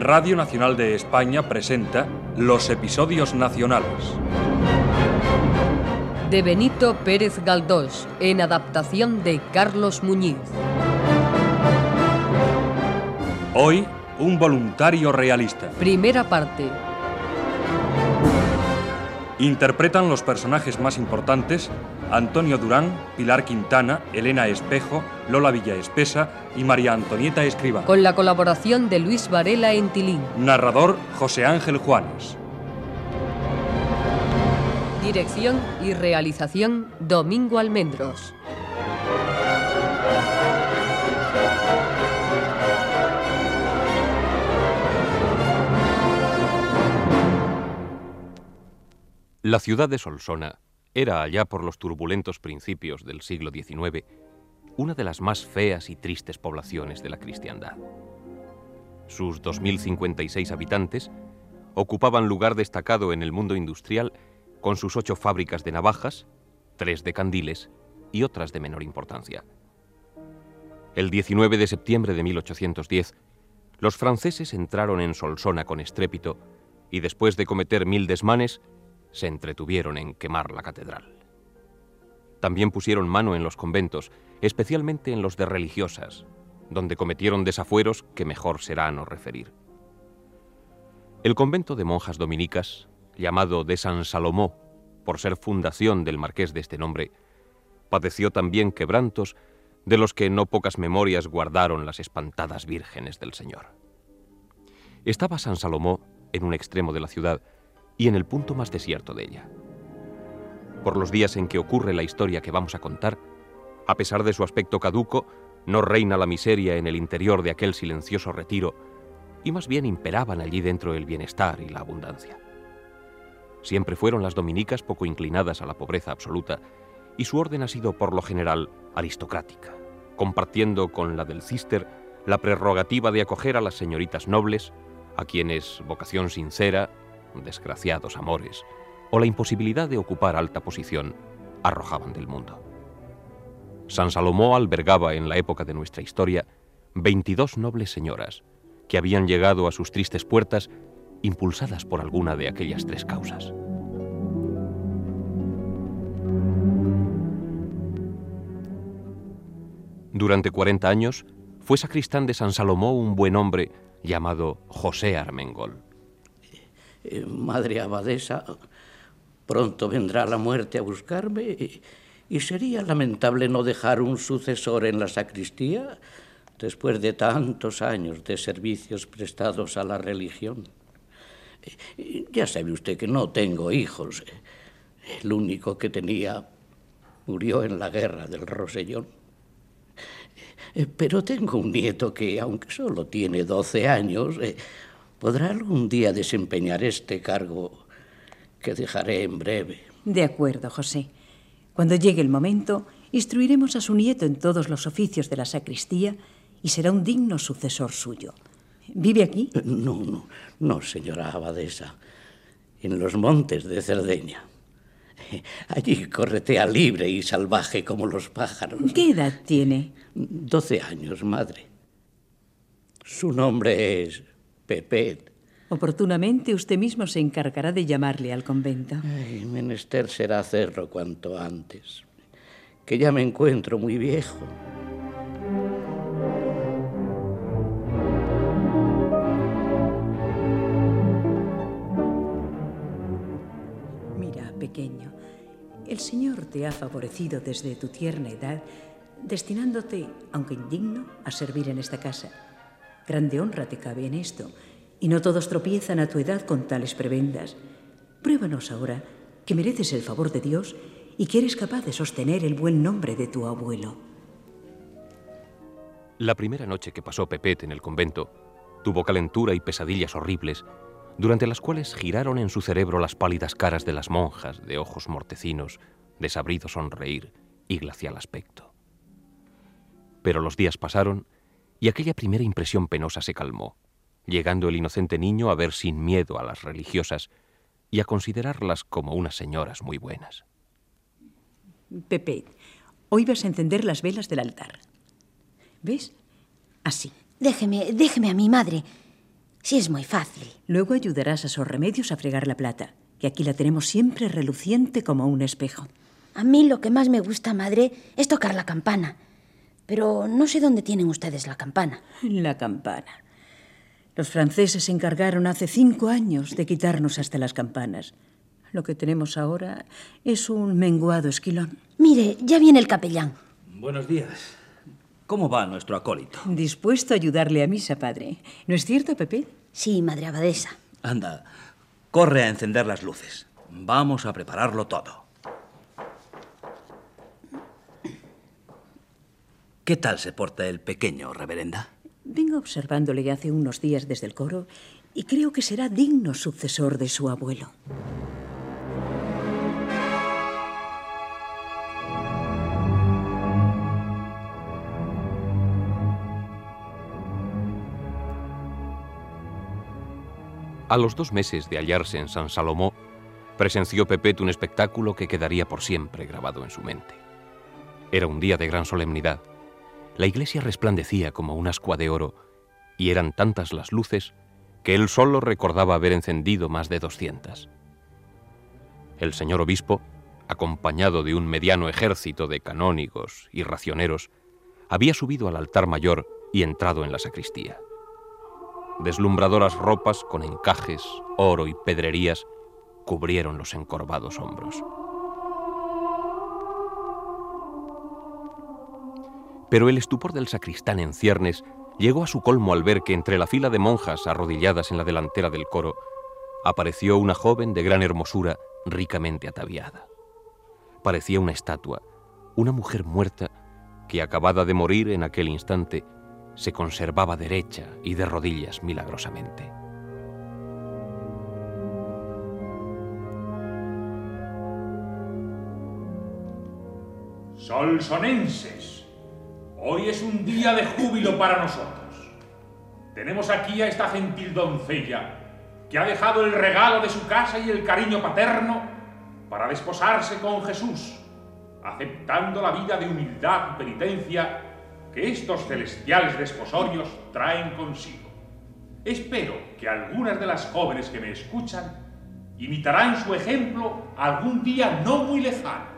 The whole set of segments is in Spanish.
Radio Nacional de España presenta Los Episodios Nacionales. De Benito Pérez Galdós, en adaptación de Carlos Muñiz. Hoy, un voluntario realista. Primera parte. Interpretan los personajes más importantes Antonio Durán, Pilar Quintana, Elena Espejo, Lola Villaespesa y María Antonieta Escriba. Con la colaboración de Luis Varela en Tilín. Narrador José Ángel Juanes. Dirección y realización Domingo Almendros. La ciudad de Solsona era, allá por los turbulentos principios del siglo XIX, una de las más feas y tristes poblaciones de la cristiandad. Sus 2.056 habitantes ocupaban lugar destacado en el mundo industrial con sus ocho fábricas de navajas, tres de candiles y otras de menor importancia. El 19 de septiembre de 1810, los franceses entraron en Solsona con estrépito y después de cometer mil desmanes, se entretuvieron en quemar la catedral. También pusieron mano en los conventos, especialmente en los de religiosas, donde cometieron desafueros que mejor será no referir. El convento de monjas dominicas, llamado de San Salomó, por ser fundación del marqués de este nombre, padeció también quebrantos de los que no pocas memorias guardaron las espantadas vírgenes del Señor. Estaba San Salomó en un extremo de la ciudad, y en el punto más desierto de ella. Por los días en que ocurre la historia que vamos a contar, a pesar de su aspecto caduco, no reina la miseria en el interior de aquel silencioso retiro, y más bien imperaban allí dentro el bienestar y la abundancia. Siempre fueron las dominicas poco inclinadas a la pobreza absoluta, y su orden ha sido por lo general aristocrática, compartiendo con la del cister la prerrogativa de acoger a las señoritas nobles, a quienes vocación sincera, desgraciados amores o la imposibilidad de ocupar alta posición arrojaban del mundo. San Salomó albergaba en la época de nuestra historia 22 nobles señoras que habían llegado a sus tristes puertas impulsadas por alguna de aquellas tres causas. Durante 40 años fue sacristán de San Salomó un buen hombre llamado José Armengol. Eh, madre abadesa, pronto vendrá la muerte a buscarme y, sería lamentable no dejar un sucesor en la sacristía después de tantos años de servicios prestados a la religión. Eh, ya sabe usted que no tengo hijos. El único que tenía murió en la guerra del Rosellón. Eh, pero tengo un nieto que, aunque solo tiene 12 años, podrá algún día desempeñar este cargo que dejaré en breve. De acuerdo, José. Cuando llegue el momento, instruiremos a su nieto en todos los oficios de la sacristía y será un digno sucesor suyo. ¿Vive aquí? No, no, no, señora abadesa. En los montes de Cerdeña. Allí corretea libre y salvaje como los pájaros. ¿Qué edad tiene? Doce años, madre. Su nombre es Pepet. Oportunamente usted mismo se encargará de llamarle al convento. Ay, menester será hacerlo cuanto antes, que ya me encuentro muy viejo. Mira, pequeño, el Señor te ha favorecido desde tu tierna edad, destinándote, aunque indigno, a servir en esta casa. Grande honra te cabe en esto, y no todos tropiezan a tu edad con tales prebendas. Pruébanos ahora que mereces el favor de Dios y que eres capaz de sostener el buen nombre de tu abuelo. La primera noche que pasó Pepet en el convento, tuvo calentura y pesadillas horribles, durante las cuales giraron en su cerebro las pálidas caras de las monjas de ojos mortecinos, desabrido sonreír y glacial aspecto. Pero los días pasaron y aquella primera impresión penosa se calmó, llegando el inocente niño a ver sin miedo a las religiosas y a considerarlas como unas señoras muy buenas. Pepe, hoy vas a encender las velas del altar. ¿Ves? Así. Déjeme, déjeme a mi madre. Si es muy fácil. Luego ayudarás a esos remedios a fregar la plata, que aquí la tenemos siempre reluciente como un espejo. A mí lo que más me gusta, madre, es tocar la campana. Pero no sé dónde tienen ustedes la campana. La campana. Los franceses se encargaron hace cinco años de quitarnos hasta las campanas. Lo que tenemos ahora es un menguado esquilón. Mire, ya viene el capellán. Buenos días. ¿Cómo va nuestro acólito? Dispuesto a ayudarle a misa, padre. ¿No es cierto, Pepe? Sí, madre abadesa. Anda, corre a encender las luces. Vamos a prepararlo todo. ¿Qué tal se porta el pequeño, reverenda? Vengo observándole hace unos días desde el coro y creo que será digno sucesor de su abuelo. A los dos meses de hallarse en San Salomó, presenció Pepet un espectáculo que quedaría por siempre grabado en su mente. Era un día de gran solemnidad. La iglesia resplandecía como un ascua de oro, y eran tantas las luces que él solo recordaba haber encendido más de doscientas. El señor obispo, acompañado de un mediano ejército de canónigos y racioneros, había subido al altar mayor y entrado en la sacristía. Deslumbradoras ropas con encajes, oro y pedrerías cubrieron los encorvados hombros. Pero el estupor del sacristán en ciernes llegó a su colmo al ver que entre la fila de monjas arrodilladas en la delantera del coro apareció una joven de gran hermosura ricamente ataviada. Parecía una estatua, una mujer muerta que acabada de morir en aquel instante se conservaba derecha y de rodillas milagrosamente. Solsonenses, hoy es un día de júbilo para nosotros. Tenemos aquí a esta gentil doncella que ha dejado el regalo de su casa y el cariño paterno para desposarse con Jesús, aceptando la vida de humildad y penitencia que estos celestiales desposorios traen consigo. Espero que algunas de las jóvenes que me escuchan imitarán su ejemplo algún día no muy lejano.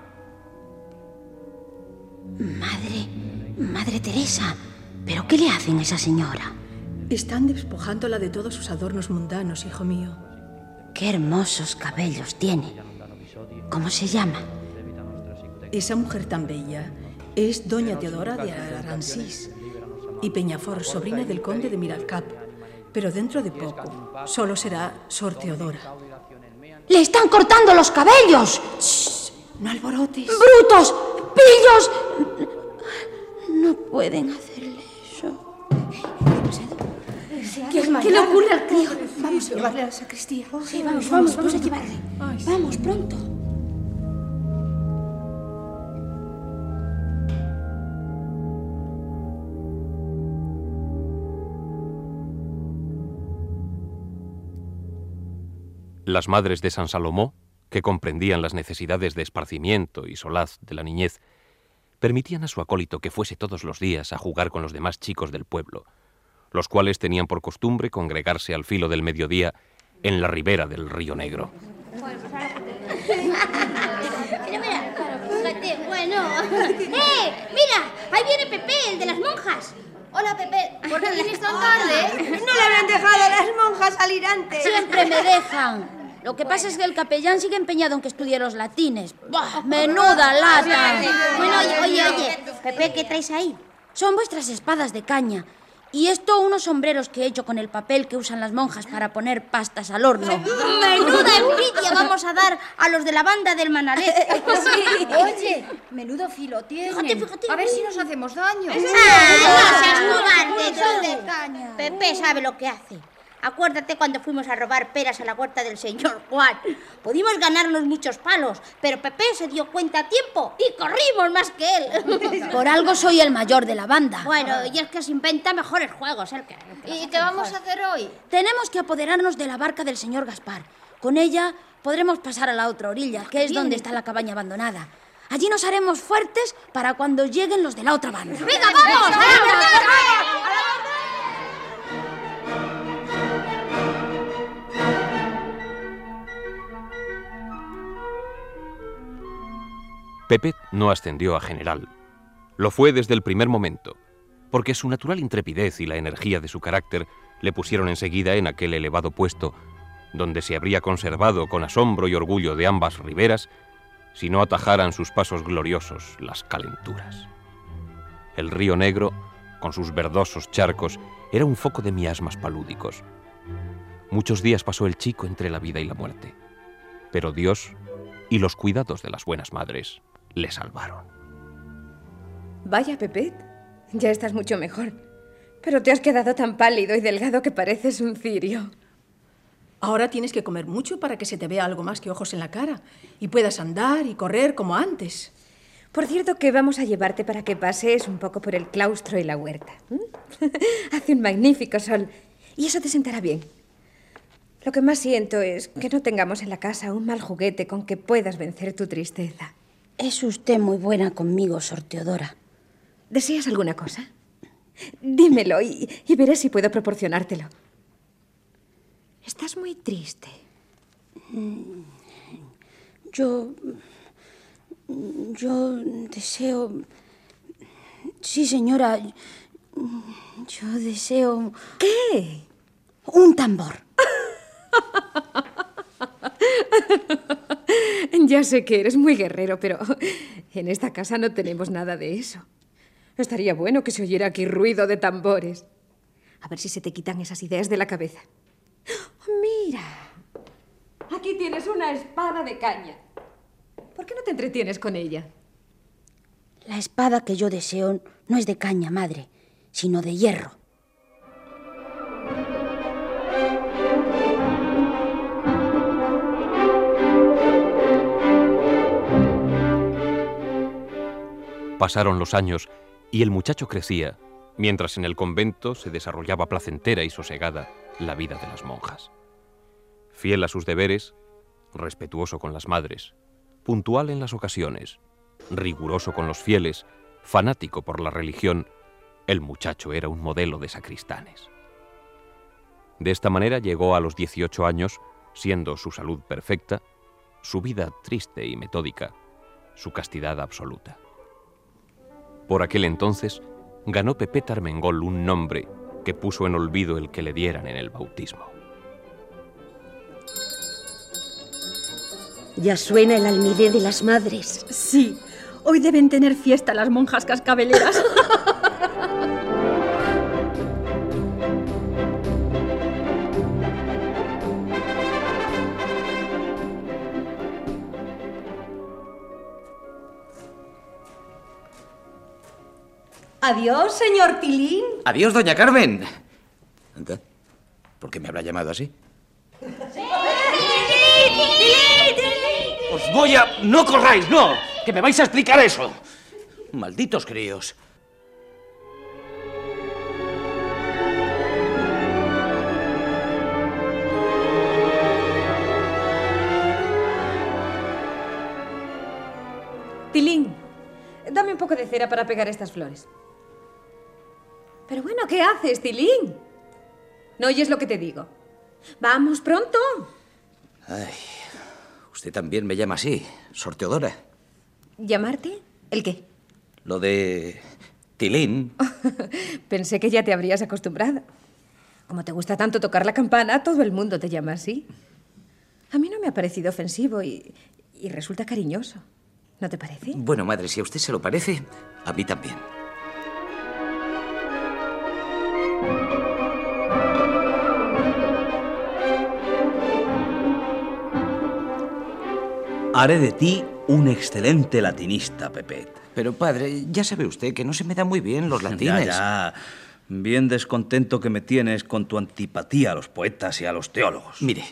Madre, Madre Teresa, ¿pero qué le hacen a esa señora? Están despojándola de todos sus adornos mundanos, hijo mío. Qué hermosos cabellos tiene. ¿Cómo se llama? Esa mujer tan bella es doña Teodora de Aransís y Peñafort, sobrina del conde de Miralcap. Pero dentro de poco solo será Sor Teodora. ¡Le están cortando los cabellos! No alborotes. ¡Brutos! ¡Pillos! No pueden hacerle eso. ¿Qué, ¿Qué le ocurre al crío? Vamos a llevarle a la sacristía. Sí, vamos, vamos, vamos a llevarle. Vamos, pronto. Las madres de San Salomó, que comprendían las necesidades de esparcimiento y solaz de la niñez, permitían a su acólito que fuese todos los días a jugar con los demás chicos del pueblo, los cuales tenían por costumbre congregarse al filo del mediodía en la ribera del río Negro. Bueno. ¡Eh! ¡Mira! Ahí viene Pepe, el de las monjas. Hola, Pepe. ¿Por qué vienes tan tarde? No le habrán dejado a las monjas salir antes. Siempre me dejan. Lo que pasa es que el capellán sigue empeñado en que estudie los latines. ¡Buah! ¡Menuda lata! Bueno, oye, oye, oye. Pepe, ¿qué traes ahí? Son vuestras espadas de caña. Y esto unos sombreros que he hecho con el papel que usan las monjas para poner pastas al horno. Menuda envidia vamos a dar a los de la banda del Manalet. Oye, menudo filo tiene. Fíjate, fíjate. A ver si nos hacemos daño. ¡Ah, no seas cobarde, tú! Pepe sabe lo que hace. Acuérdate cuando fuimos a robar peras a la huerta del señor Juan. Pudimos ganarnos muchos palos, pero Pepe se dio cuenta a tiempo y corrimos más que él. Por algo soy el mayor de la banda. Bueno, y es que se inventa mejores juegos. ¿el que, ¿Y qué vamos a hacer hoy? Tenemos que apoderarnos de la barca del señor Gaspar. Con ella podremos pasar a la otra orilla, que es donde está la cabaña abandonada. Allí nos haremos fuertes para cuando lleguen los de la otra banda. ¡Venga, vamos! ¡A la verdad! Pepet no ascendió a general. Lo fue desde el primer momento, porque su natural intrepidez y la energía de su carácter le pusieron enseguida en aquel elevado puesto, donde se habría conservado con asombro y orgullo de ambas riberas si no atajaran sus pasos gloriosos las calenturas. El río Negro, con sus verdosos charcos, era un foco de miasmas palúdicos. Muchos días pasó el chico entre la vida y la muerte, pero Dios y los cuidados de las buenas madres le salvaron. Vaya, Pepet, ya estás mucho mejor. Pero te has quedado tan pálido y delgado que pareces un cirio. Ahora tienes que comer mucho para que se te vea algo más que ojos en la cara y puedas andar y correr como antes. Por cierto que vamos a llevarte para que pasees un poco por el claustro y la huerta. Hace un magnífico sol y eso te sentará bien. Lo que más siento es que no tengamos en la casa un mal juguete con que puedas vencer tu tristeza. Es usted muy buena conmigo, Sor Teodora. ¿Deseas alguna cosa? Dímelo y, y veré si puedo proporcionártelo. Estás muy triste. Yo... Yo deseo... Sí, señora. Yo deseo... ¿Qué? Un tambor. Ya sé que eres muy guerrero, pero en esta casa no tenemos nada de eso. Estaría bueno que se oyera aquí ruido de tambores. A ver si se te quitan esas ideas de la cabeza. Mira, aquí tienes una espada de caña. ¿Por qué no te entretienes con ella? La espada que yo deseo no es de caña, madre, sino de hierro. Pasaron los años y el muchacho crecía, mientras en el convento se desarrollaba placentera y sosegada la vida de las monjas. Fiel a sus deberes, respetuoso con las madres, puntual en las ocasiones, riguroso con los fieles, fanático por la religión, el muchacho era un modelo de sacristanes. De esta manera llegó a los 18 años, siendo su salud perfecta, su vida triste y metódica, su castidad absoluta. Por aquel entonces, ganó Pepe Tarmengol un nombre que puso en olvido el que le dieran en el bautismo. Ya suena el almidé de las madres. Sí, hoy deben tener fiesta las monjas cascabeleras. Adiós, señor Tilín. Adiós, doña Carmen. ¿Qué? ¿Por qué me habrá llamado así? Os voy a... No corráis, no. Que me vais a explicar eso. Malditos críos. Tilín, dame un poco de cera para pegar estas flores. Pero bueno, ¿qué haces, Tilín? ¿No oyes lo que te digo? Vamos pronto. Ay, usted también me llama así, sorteadora. ¿Llamarte? ¿El qué? Lo de Tilín. Pensé que ya te habrías acostumbrado. Como te gusta tanto tocar la campana, todo el mundo te llama así. A mí no me ha parecido ofensivo y, y resulta cariñoso. ¿No te parece? Bueno, madre, si a usted se lo parece, a mí también. Haré de ti un excelente latinista, Pepet. Pero, padre, ya sabe usted que no se me dan muy bien los latines. Ya, ya. Bien descontento que me tienes con tu antipatía a los poetas y a los teólogos. Mire,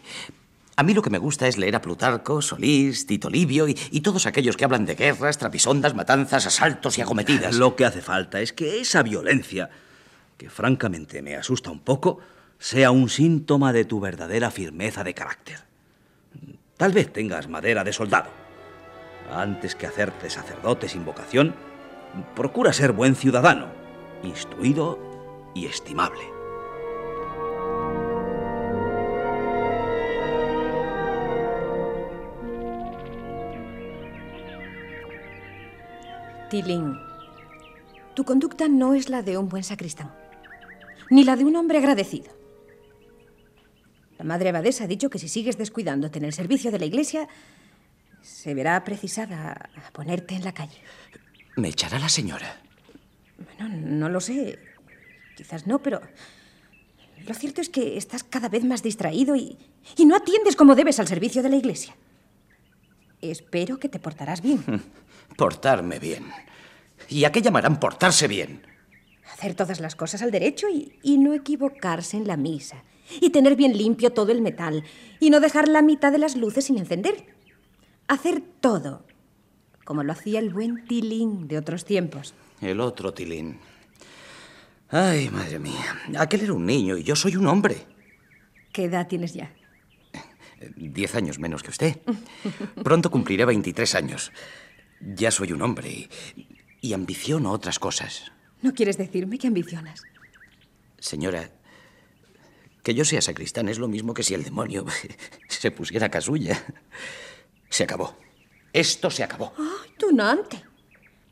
a mí lo que me gusta es leer a Plutarco, Solís, Tito Livio y, y todos aquellos que hablan de guerras, trapisondas, matanzas, asaltos y acometidas. Lo que hace falta es que esa violencia, que francamente me asusta un poco, sea un síntoma de tu verdadera firmeza de carácter. Tal vez tengas madera de soldado. Antes que hacerte sacerdote sin vocación, procura ser buen ciudadano, instruido y estimable. Tilín, tu conducta no es la de un buen sacristán, ni la de un hombre agradecido. La madre abadesa ha dicho que si sigues descuidándote en el servicio de la iglesia, se verá precisada a ponerte en la calle. ¿Me echará la señora? Bueno, no lo sé. Quizás no, pero lo cierto es que estás cada vez más distraído y, y no atiendes como debes al servicio de la iglesia. Espero que te portarás bien. Portarme bien. ¿Y a qué llamarán portarse bien? Hacer todas las cosas al derecho y, y no equivocarse en la misa. Y tener bien limpio todo el metal. Y no dejar la mitad de las luces sin encender. Hacer todo, como lo hacía el buen Tilín de otros tiempos. El otro Tilín. Ay, madre mía. Aquel era un niño y yo soy un hombre. ¿Qué edad tienes ya? Diez años menos que usted. Pronto cumpliré 23 años. Ya soy un hombre y, y ambiciono otras cosas. ¿No quieres decirme que ambicionas? Señora, que yo sea sacristán es lo mismo que si el demonio se pusiera casulla. Se acabó. Esto se acabó. ¡Ay, tunante!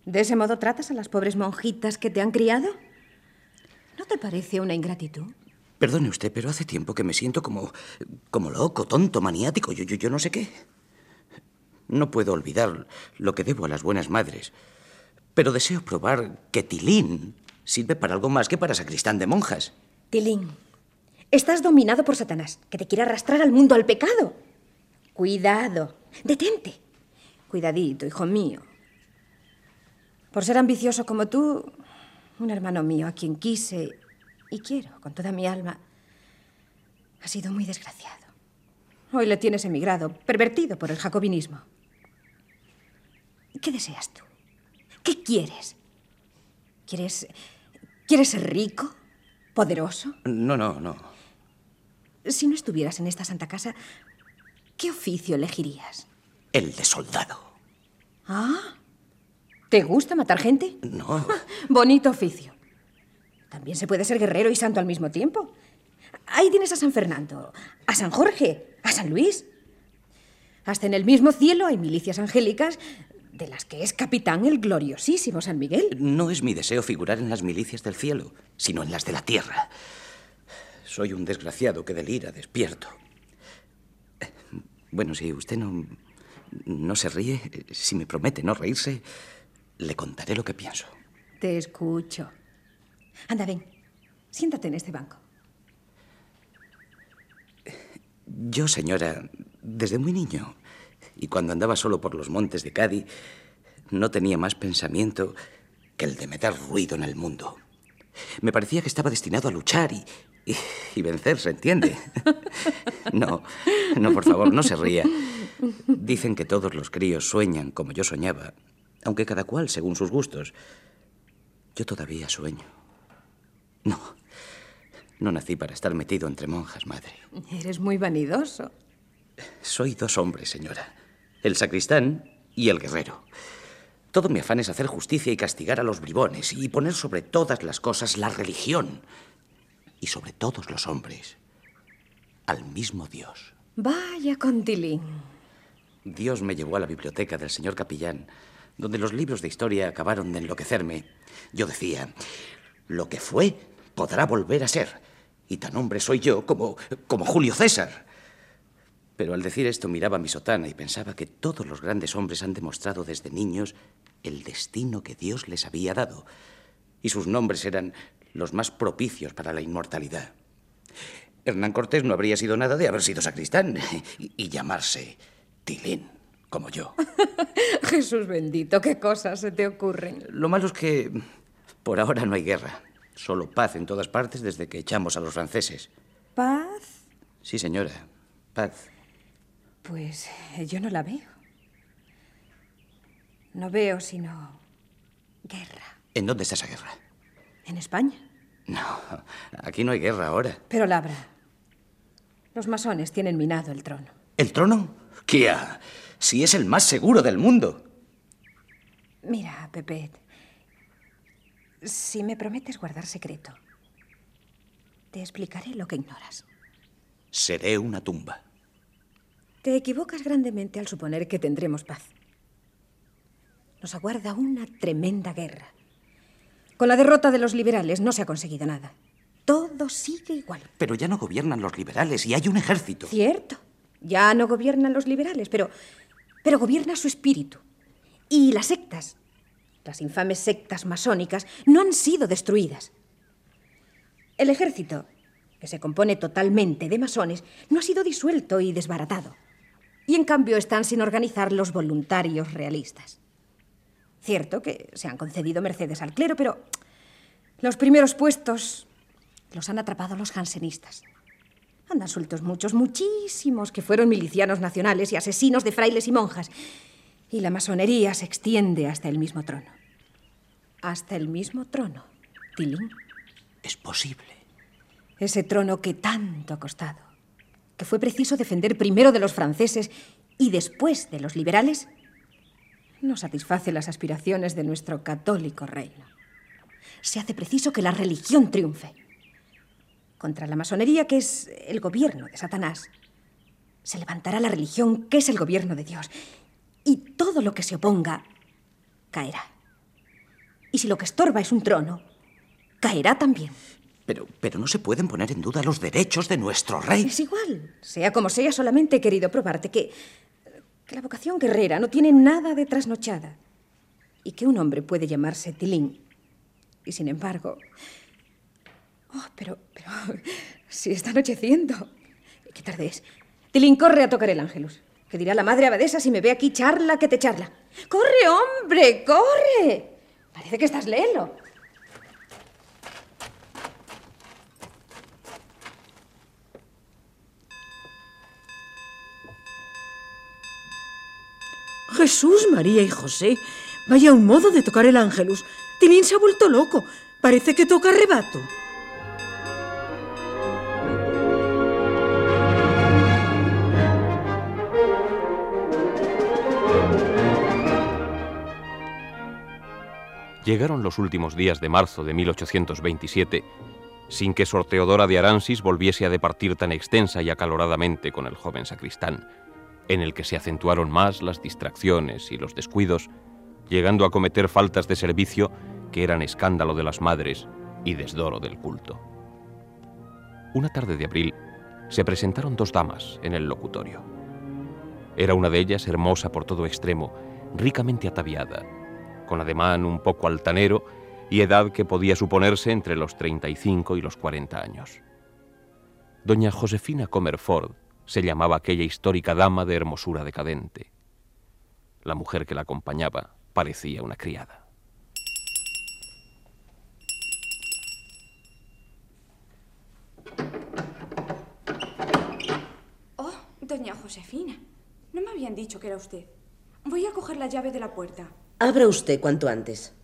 ¿De ese modo tratas a las pobres monjitas que te han criado? ¿No te parece una ingratitud? Perdone usted, pero hace tiempo que me siento como. como loco, tonto, maniático, yo, yo, yo no sé qué. No puedo olvidar lo que debo a las buenas madres. Pero deseo probar que Tilín sirve para algo más que para sacristán de monjas. Tilín, estás dominado por Satanás, que te quiere arrastrar al mundo, al pecado. Cuidado, detente. Cuidadito, hijo mío. Por ser ambicioso como tú, un hermano mío a quien quise y quiero con toda mi alma, ha sido muy desgraciado. Hoy le tienes emigrado, pervertido por el jacobinismo. ¿Qué deseas tú? ¿Qué quieres? ¿Quieres. ¿Quieres ser rico? ¿Poderoso? No, no, no. Si no estuvieras en esta santa casa, ¿qué oficio elegirías? El de soldado. Ah. ¿Te gusta matar gente? No. Bonito oficio. También se puede ser guerrero y santo al mismo tiempo. Ahí tienes a San Fernando, a San Jorge, a San Luis. Hasta en el mismo cielo hay milicias angélicas de las que es capitán el gloriosísimo San Miguel. No es mi deseo figurar en las milicias del cielo, sino en las de la tierra. Soy un desgraciado que delira despierto. Bueno, si usted no, no se ríe, si me promete no reírse, le contaré lo que pienso. Te escucho. Anda, ven. Siéntate en este banco. Yo, señora, desde muy niño, y cuando andaba solo por los montes de Cádiz, no tenía más pensamiento que el de meter ruido en el mundo. Me parecía que estaba destinado a luchar y, y, y vencer, ¿se entiende? No, no, por favor, no se ría. Dicen que todos los críos sueñan como yo soñaba, aunque cada cual según sus gustos. Yo todavía sueño. No, no nací para estar metido entre monjas, madre. Eres muy vanidoso. Soy dos hombres, señora. El sacristán y el guerrero. Todo mi afán es hacer justicia y castigar a los bribones y poner sobre todas las cosas la religión y sobre todos los hombres al mismo Dios. Vaya contilín. Dios me llevó a la biblioteca del señor capellán, donde los libros de historia acabaron de enloquecerme. Yo decía, lo que fue podrá volver a ser. Y tan hombre soy yo como, como Julio César. Pero al decir esto miraba mi sotana y pensaba que todos los grandes hombres han demostrado desde niños el destino que Dios les había dado. Y sus nombres eran los más propicios para la inmortalidad. Hernán Cortés no habría sido nada de haber sido sacristán y, llamarse Tilín, como yo. Jesús bendito, qué cosas se te ocurren. Lo malo es que por ahora no hay guerra. Solo paz en todas partes desde que echamos a los franceses. ¿Paz? Sí, señora. Paz. Pues eh, yo no la veo. No veo sino guerra. ¿En dónde está esa guerra? ¿En España? No, aquí no hay guerra ahora. Pero la habrá. Los masones tienen minado el trono. ¿El trono? Ha? Si es el más seguro del mundo. Mira, Pepet. Si me prometes guardar secreto, te explicaré lo que ignoras. Seré una tumba. Te equivocas grandemente al suponer que tendremos paz. nos aguarda una tremenda guerra. Con la derrota de los liberales no se ha conseguido nada. Todo sigue igual. Pero ya no gobiernan los liberales y hay un ejército. Cierto. Ya no gobiernan los liberales, pero, pero gobierna su espíritu. Y las sectas, las infames sectas masónicas, no han sido destruidas. El ejército, que se compone totalmente de masones, no ha sido disuelto y desbaratado. Y en cambio están sin organizar los voluntarios realistas. Cierto que se han concedido mercedes al clero, pero los primeros puestos los han atrapado los jansenistas. Andan sueltos muchos, muchísimos, que fueron milicianos nacionales y asesinos de frailes y monjas. Y la masonería se extiende hasta el mismo trono. Hasta el mismo trono, Tilín. Es posible. Ese trono que tanto ha costado, que fue preciso defender primero de los franceses y después de los liberales, no satisface las aspiraciones de nuestro católico reino. Se hace preciso que la religión triunfe. Contra la masonería, que es el gobierno de Satanás, se levantará la religión, que es el gobierno de Dios. Y todo lo que se oponga caerá. Y si lo que estorba es un trono, caerá también. Pero, pero no se pueden poner en duda los derechos de nuestro rey. Es igual. Sea como sea, solamente he querido probarte que, que la vocación guerrera no tiene nada de trasnochada. Y que un hombre puede llamarse Tilín. Y sin embargo. Oh, pero, pero. Si está anocheciendo. ¿Qué tarde es? Tilín, corre a tocar el ángelus. Que dirá la madre abadesa si me ve aquí charla que te charla. ¡Corre, hombre! ¡Corre! Parece que estás lelo. Jesús, María y José. Vaya un modo de tocar el ángelus. Tilín se ha vuelto loco. Parece que toca rebato. Llegaron los últimos días de marzo de 1827 sin que Sor Teodora de Aransis volviese a departir tan extensa y acaloradamente con el joven sacristán, en el que se acentuaron más las distracciones y los descuidos, llegando a cometer faltas de servicio que eran escándalo de las madres y desdoro del culto. Una tarde de abril se presentaron dos damas en el locutorio. Era una de ellas hermosa por todo extremo, ricamente ataviada, con ademán un poco altanero y edad que podía suponerse entre los 35 y los 40 años. Doña Josefina Comerford se llamaba aquella histórica dama de hermosura decadente. La mujer que la acompañaba parecía una criada. Oh, doña Josefina. No me habían dicho que era usted. Voy a coger la llave de la puerta. Abra usted cuanto antes.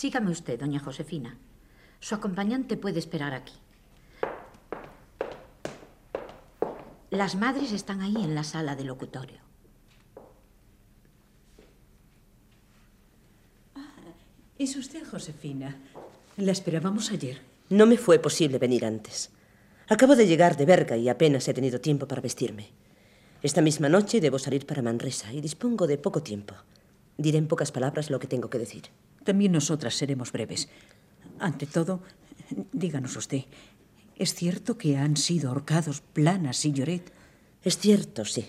Sígame usted, doña Josefina. Su acompañante puede esperar aquí. Las madres están ahí en la sala de locutorio. ¿Es usted Josefina? La esperábamos ayer. No me fue posible venir antes. Acabo de llegar de Berga y apenas he tenido tiempo para vestirme. Esta misma noche debo salir para Manresa y dispongo de poco tiempo. Diré en pocas palabras lo que tengo que decir. También nosotras seremos breves. Ante todo, díganos usted, ¿es cierto que han sido ahorcados Planas y Lloret? Es cierto, sí.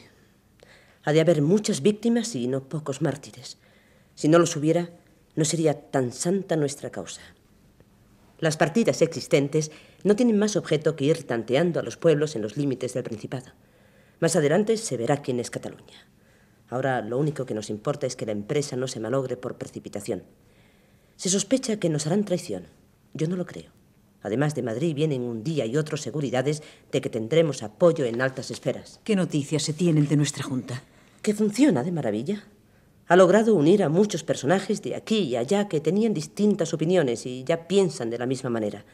Ha de haber muchas víctimas y no pocos mártires. Si no los hubiera, no sería tan santa nuestra causa. Las partidas existentes no tienen más objeto que ir tanteando a los pueblos en los límites del Principado. Más adelante se verá quién es Cataluña. Ahora lo único que nos importa es que la empresa no se malogre por precipitación. Se sospecha que nos harán traición. Yo no lo creo. Además de Madrid vienen un día y otro seguridades de que tendremos apoyo en altas esferas. ¿Qué noticias se tienen de nuestra Junta? Que funciona de maravilla. Ha logrado unir a muchos personajes de aquí y allá que tenían distintas opiniones y ya piensan de la misma manera.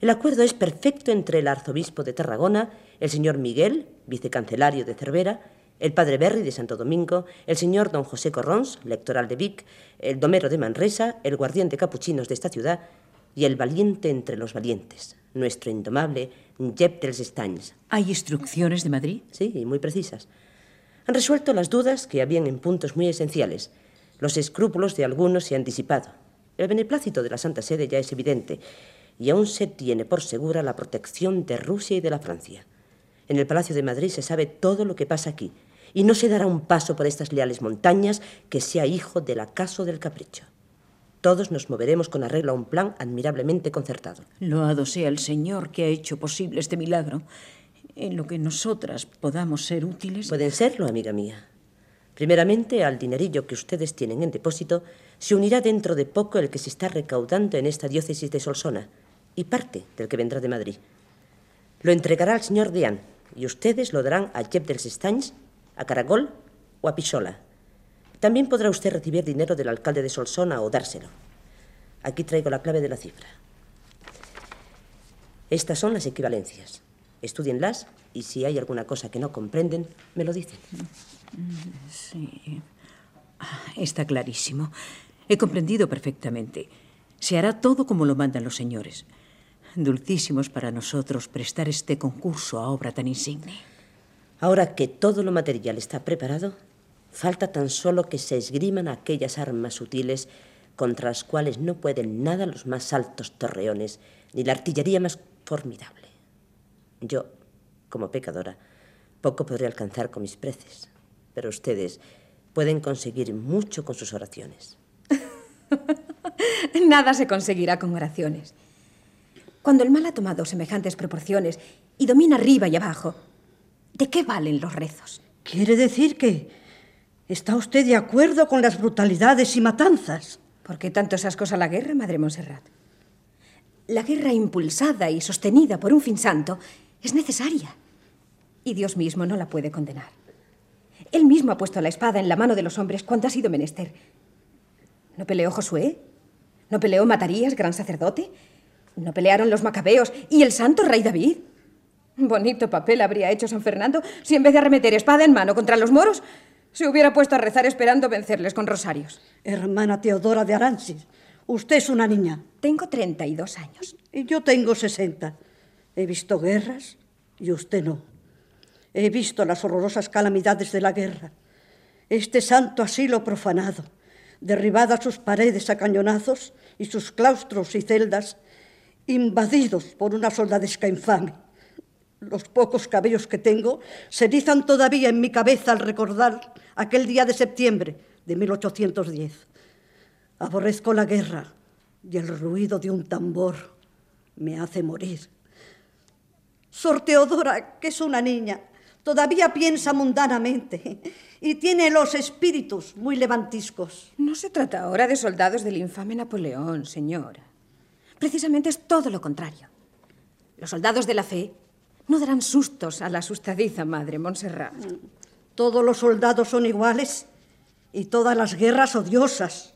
El acuerdo es perfecto entre el arzobispo de Tarragona, el señor Miguel, vicecancelario de Cervera, el padre Berry de Santo Domingo, el señor don José Corrons, lectoral de Vic, el domero de Manresa, el guardián de capuchinos de esta ciudad y el valiente entre los valientes, nuestro indomable Jep dels. ¿Hay instrucciones de Madrid? Sí, muy precisas. Han resuelto las dudas que habían en puntos muy esenciales. Los escrúpulos de algunos se han disipado. El beneplácito de la Santa Sede ya es evidente y aún se tiene por segura la protección de Rusia y de la Francia. En el Palacio de Madrid se sabe todo lo que pasa aquí y no se dará un paso por estas leales montañas que sea hijo del acaso del capricho. Todos nos moveremos con arreglo a un plan admirablemente concertado. Loado sea el Señor que ha hecho posible este milagro. En lo que nosotras podamos ser útiles. Pueden serlo, amiga mía. Primeramente, al dinerillo que ustedes tienen en depósito, se unirá dentro de poco el que se está recaudando en esta diócesis de Solsona y parte del que vendrá de Madrid. Lo entregará al señor Dian y ustedes lo darán a Jeb dels Estanys, a Caragol o a Pisola. También podrá usted recibir dinero del alcalde de Solsona o dárselo. Aquí traigo la clave de la cifra. Estas son las equivalencias. Estudienlas y si hay alguna cosa que no comprenden, me lo dicen. Sí. Ah, Está clarísimo. He comprendido perfectamente. Se hará todo como lo mandan los señores. Dulcísimos para nosotros prestar este concurso a obra tan insigne. Ahora que todo lo material está preparado, falta tan solo que se esgriman aquellas armas sutiles contra las cuales no pueden nada los más altos torreones ni la artillería más formidable. Yo, como pecadora, poco podré alcanzar con mis preces, pero ustedes pueden conseguir mucho con sus oraciones. Nada se conseguirá con oraciones. Cuando el mal ha tomado semejantes proporciones y domina arriba y abajo, ¿de qué valen los rezos? ¿Quiere decir que está usted de acuerdo con las brutalidades y matanzas? ¿Por qué tantos ascos a la guerra, Madre Montserrat? La guerra impulsada y sostenida por un fin santo es necesaria. Y Dios mismo no la puede condenar. Él mismo ha puesto la espada en la mano de los hombres cuando ha sido menester. ¿No peleó Josué? ¿No peleó Matarías, gran sacerdote? ¿No pelearon los macabeos y el santo rey David? Bonito papel habría hecho San Fernando si en vez de arremeter espada en mano contra los moros, se hubiera puesto a rezar esperando vencerles con rosarios. Hermana Teodora de Aransis, usted es una niña. Tengo 32 años. Y yo tengo 60. He visto guerras y usted no. He visto las horrorosas calamidades de la guerra. Este santo asilo profanado, derribadas sus paredes a cañonazos y sus claustros y celdas invadidos por una soldadesca infame. Los pocos cabellos que tengo se erizan todavía en mi cabeza al recordar aquel día de septiembre de 1810. Aborrezco la guerra y el ruido de un tambor me hace morir. Sor Teodora, que es una niña, todavía piensa mundanamente y tiene los espíritus muy levantiscos. No se trata ahora de soldados del infame Napoleón, señora. Precisamente es todo lo contrario. Los soldados de la fe no darán sustos a la asustadiza madre Montserrat. Todos los soldados son iguales y todas las guerras odiosas.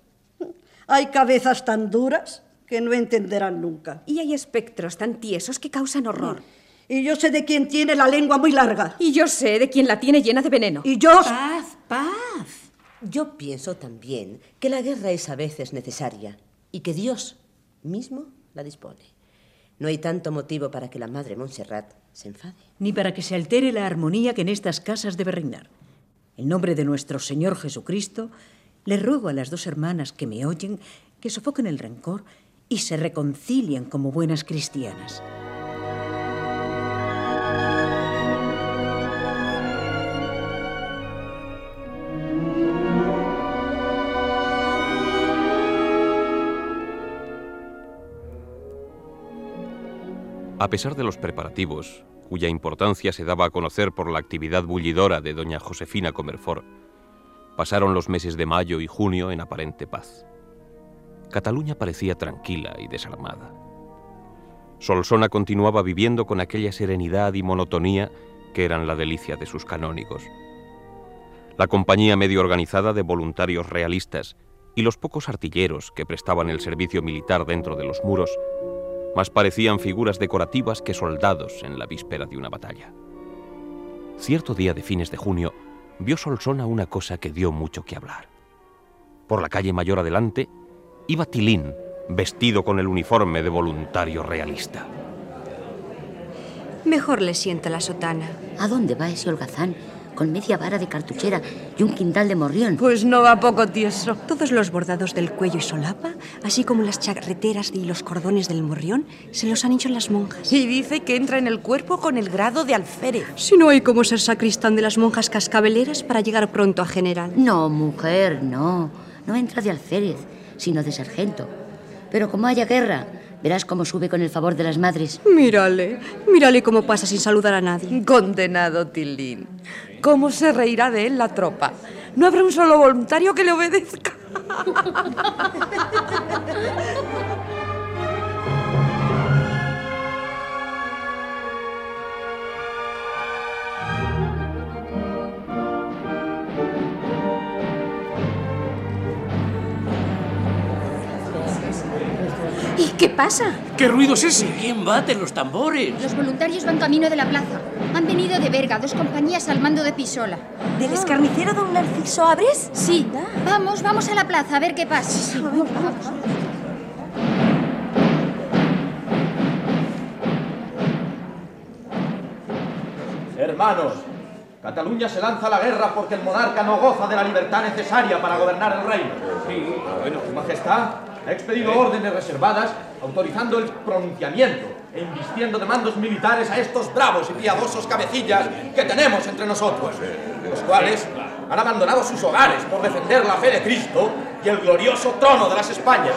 Hay cabezas tan duras que no entenderán nunca. Y hay espectros tan tiesos que causan horror. Y yo sé de quién tiene la lengua muy larga. Y yo sé de quién la tiene llena de veneno. Y yo... Paz, paz. Yo pienso también que la guerra es a veces necesaria y que Dios mismo la dispone. No hay tanto motivo para que la madre Montserrat Ni para que se altere la armonía que en estas casas debe reinar. En nombre de nuestro Señor Jesucristo, le ruego a las dos hermanas que me oyen que sofoquen el rencor y se reconcilien como buenas cristianas. A pesar de los preparativos, cuya importancia se daba a conocer por la actividad bullidora de doña Josefina Comerfort, pasaron los meses de mayo y junio en aparente paz. Cataluña parecía tranquila y desarmada. Solsona continuaba viviendo con aquella serenidad y monotonía que eran la delicia de sus canónigos. La compañía medio organizada de voluntarios realistas y los pocos artilleros que prestaban el servicio militar dentro de los muros más parecían figuras decorativas que soldados en la víspera de una batalla. Cierto día de fines de junio vio Solsona una cosa que dio mucho que hablar. Por la calle mayor adelante iba Tilín, vestido con el uniforme de voluntario realista. Mejor le sienta la sotana. ¿A dónde va ese holgazán? Con media vara de cartuchera y un quintal de morrión. Pues no va poco tieso. Todos los bordados del cuello y solapa, así como las charreteras y los cordones del morrión, se los han hecho las monjas. Y dice que entra en el cuerpo con el grado de alférez. Si no hay como ser sacristán de las monjas cascabeleras para llegar pronto a general. No, mujer, no. No entra de alférez, sino de sargento. Pero como haya guerra, verás cómo sube con el favor de las madres. Mírale, mírale cómo pasa sin saludar a nadie. Condenado Tilín. ¿Cómo se reirá de él la tropa? No habrá un solo voluntario que le obedezca. ¿Y qué pasa? ¿Qué ruido es ese? ¿Quién bate los tambores? Los voluntarios van camino de la plaza. Han venido de Berga, dos compañías al mando de Pisola. ¿Del escarnicero don Narciso Abres? Sí. Vamos, vamos a la plaza a ver qué pasa. Sí, vamos. Hermanos, Cataluña se lanza a la guerra porque el monarca no goza de la libertad necesaria para gobernar el reino. Sí, bueno, Su Majestad ha expedido órdenes reservadas autorizando el pronunciamiento e invistiendo de mandos militares a estos bravos y piadosos cabecillas que tenemos entre nosotros, los cuales han abandonado sus hogares por defender la fe de Cristo y el glorioso trono de las Españas.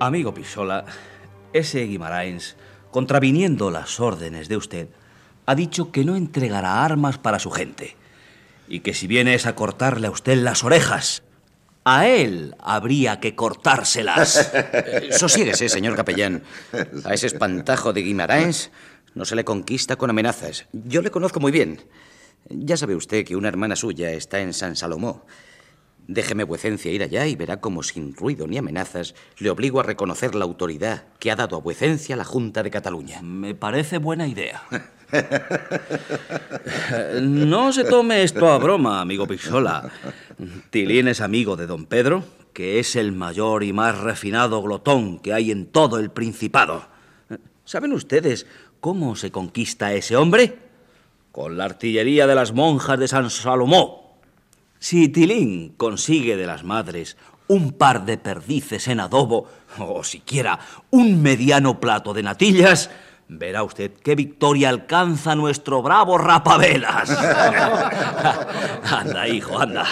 Amigo Pisola, ese Guimaraens, contraviniendo las órdenes de usted, ha dicho que no entregará armas para su gente y que si viene es a cortarle a usted las orejas, a él habría que cortárselas. Sosiéguese, señor capellán. A ese espantajo de Guimaraens no se le conquista con amenazas. Yo le conozco muy bien. Ya sabe usted que una hermana suya está en San Salomó. Déjeme vuecencia ir allá y verá cómo sin ruido ni amenazas le obligo a reconocer la autoridad que ha dado a vuecencia la Junta de Cataluña. Me parece buena idea. No se tome esto a broma, amigo Pisola. Tilín es amigo de don Pedro, que es el mayor y más refinado glotón que hay en todo el Principado. ¿Saben ustedes cómo se conquista a ese hombre? Con la artillería de las monjas de San Salomó. Si Tilín consigue de las madres un par de perdices en adobo, o siquiera un mediano plato de natillas, verá usted qué victoria alcanza nuestro bravo rapavelas. anda, hijo, anda.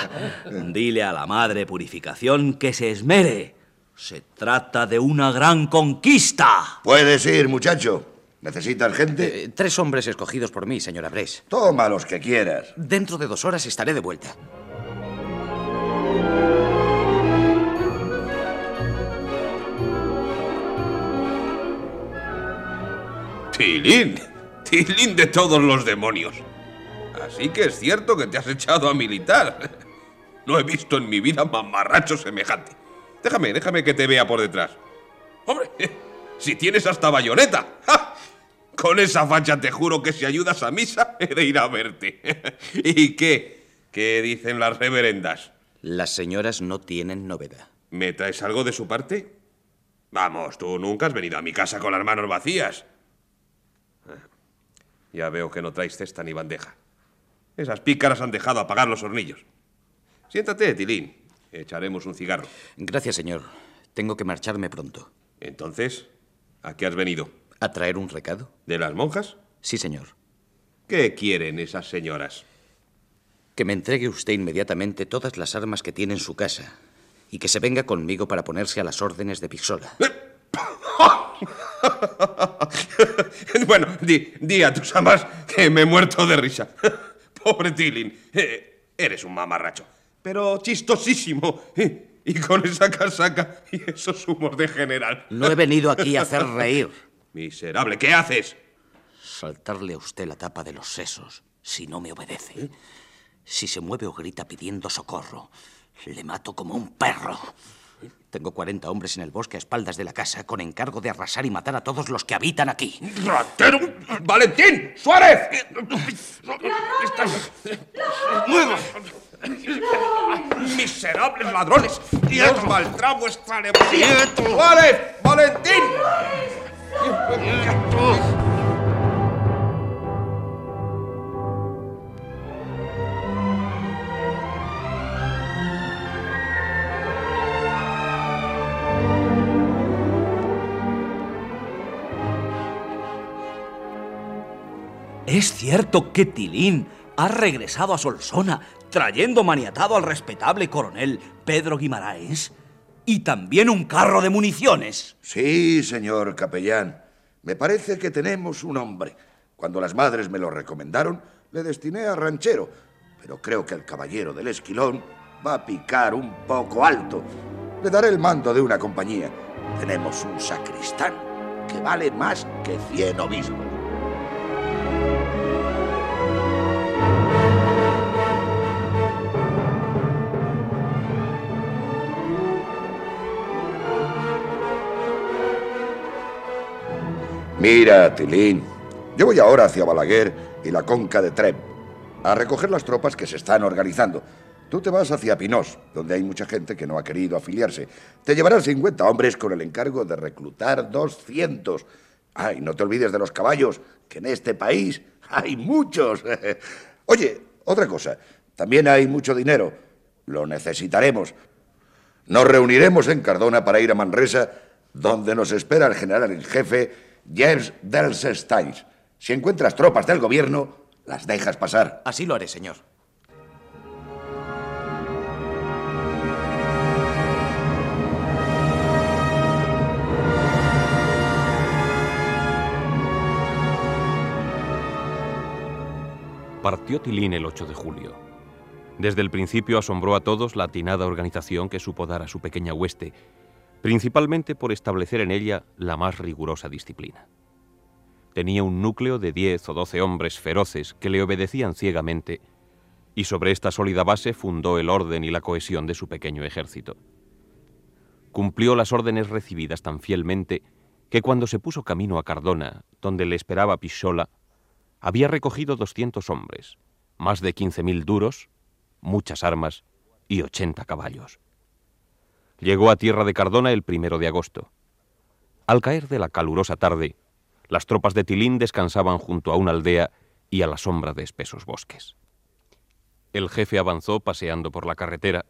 Dile a la madre purificación que se esmere. Se trata de una gran conquista. Puedes ir, muchacho. ¿Necesitas gente? Eh, tres hombres escogidos por mí, señora Bres. Toma los que quieras. Dentro de dos horas estaré de vuelta. Tilín, Tilín de todos los demonios. Así que es cierto que te has echado a militar. No he visto en mi vida mamarracho semejante. Déjame, déjame que te vea por detrás. Hombre, si tienes hasta bayoneta. ¡Ja! Con esa facha te juro que si ayudas a misa he de ir a verte. ¿Y qué? ¿Qué dicen las reverendas? Las señoras no tienen novedad. ¿Me traes algo de su parte? Vamos, tú nunca has venido a mi casa con las manos vacías. Ya veo que no traes cesta ni bandeja. Esas pícaras han dejado apagar los hornillos. Siéntate, Tilín. Echaremos un cigarro. Gracias, señor. Tengo que marcharme pronto. Entonces, ¿a qué has venido? ¿A traer un recado? ¿De las monjas? Sí, señor. ¿Qué quieren esas señoras? Que me entregue usted inmediatamente todas las armas que tiene en su casa y que se venga conmigo para ponerse a las órdenes de Pisola. bueno, di, di a tus amas que me he muerto de risa. Pobre Tilín. Eh, eres un mamarracho. Pero chistosísimo. Eh, Y con esa casaca y esos humos de general. No he venido aquí a hacer reír. Miserable, ¿qué haces? Saltarle a usted la tapa de los sesos si no me obedece. Si se mueve o grita pidiendo socorro, le mato como un perro. Tengo 40 hombres en el bosque a espaldas de la casa con encargo de arrasar y matar a todos los que habitan aquí. ¡Ratero! ¡Valentín! ¡Suárez! ¡Mueva! ¡Miserables ladrones! ¡Dios valdrá vuestra alegría! ¡Suárez! ¡Valentín! Es cierto que Tilín ha regresado a Solsona trayendo maniatado al respetable coronel Pedro Guimaraes y también un carro de municiones. Sí, señor capellán. Me parece que tenemos un hombre. Cuando las madres me lo recomendaron, le destiné a ranchero, pero creo que el caballero del esquilón va a picar un poco alto. Le daré el mando de una compañía. Tenemos un sacristán que vale más que cien obispos. Mira, Tilín, yo voy ahora hacia Balaguer y la conca de Trep a recoger las tropas que se están organizando. Tú te vas hacia Pinós, donde hay mucha gente que no ha querido afiliarse. Te llevarán 50 hombres con el encargo de reclutar 200. Ay, no te olvides de los caballos, que en este país hay muchos. Oye, otra cosa, también hay mucho dinero. Lo necesitaremos. Nos reuniremos en Cardona para ir a Manresa, donde nos espera el general en jefe James Delsenstein. Si encuentras tropas del gobierno, las dejas pasar. Así lo haré, señor. Partió Tilín el 8 de julio. Desde el principio asombró a todos la atinada organización que supo dar a su pequeña hueste, principalmente por establecer en ella la más rigurosa disciplina. Tenía un núcleo de diez o doce hombres feroces que le obedecían ciegamente, y sobre esta sólida base fundó el orden y la cohesión de su pequeño ejército. Cumplió las órdenes recibidas tan fielmente que cuando se puso camino a Cardona, donde le esperaba Pichola, había recogido doscientos hombres, más de quince mil duros, muchas armas y ochenta caballos. Llegó a tierra de Cardona el primero de agosto. Al caer de la calurosa tarde, las tropas de Tilín descansaban junto a una aldea y a la sombra de espesos bosques. El jefe avanzó paseando por la carretera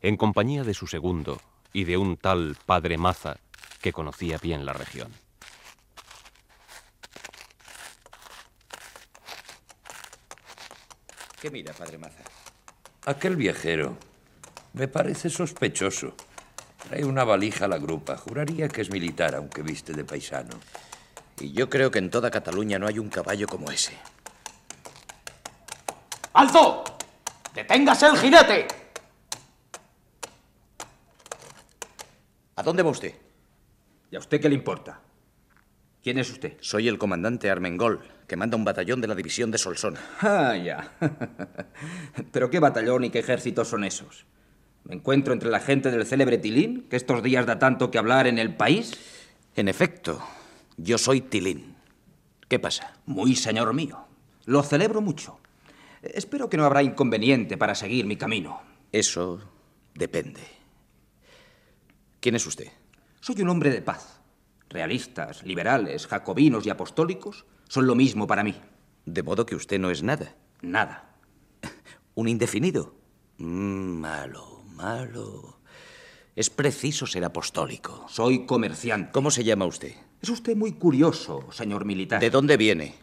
en compañía de su segundo y de un tal padre Maza que conocía bien la región. ¿Qué mira, padre Maza? Aquel viajero. Me parece sospechoso. Trae una valija a la grupa. Juraría que es militar, aunque viste de paisano. Y yo creo que en toda Cataluña no hay un caballo como ese. ¡Alto! ¡Deténgase el jinete! ¿A dónde va usted? ¿Y a usted qué le importa? ¿Quién es usted? Soy el comandante Armengol, que manda un batallón de la división de Solsona. Ah, ya. ¿Pero qué batallón y qué ejércitos son esos? ¿Me encuentro entre la gente del célebre Tilín, que estos días da tanto que hablar en el país? En efecto, yo soy Tilín. ¿Qué pasa? Muy señor mío. Lo celebro mucho. Espero que no habrá inconveniente para seguir mi camino. Eso depende. ¿Quién es usted? Soy un hombre de paz. Realistas, liberales, jacobinos y apostólicos son lo mismo para mí. De modo que usted no es nada. Nada. ¿Un indefinido? Mm, malo, malo. Es preciso ser apostólico. Soy comerciante. ¿Cómo se llama usted? Es usted muy curioso, señor militar. ¿De dónde viene?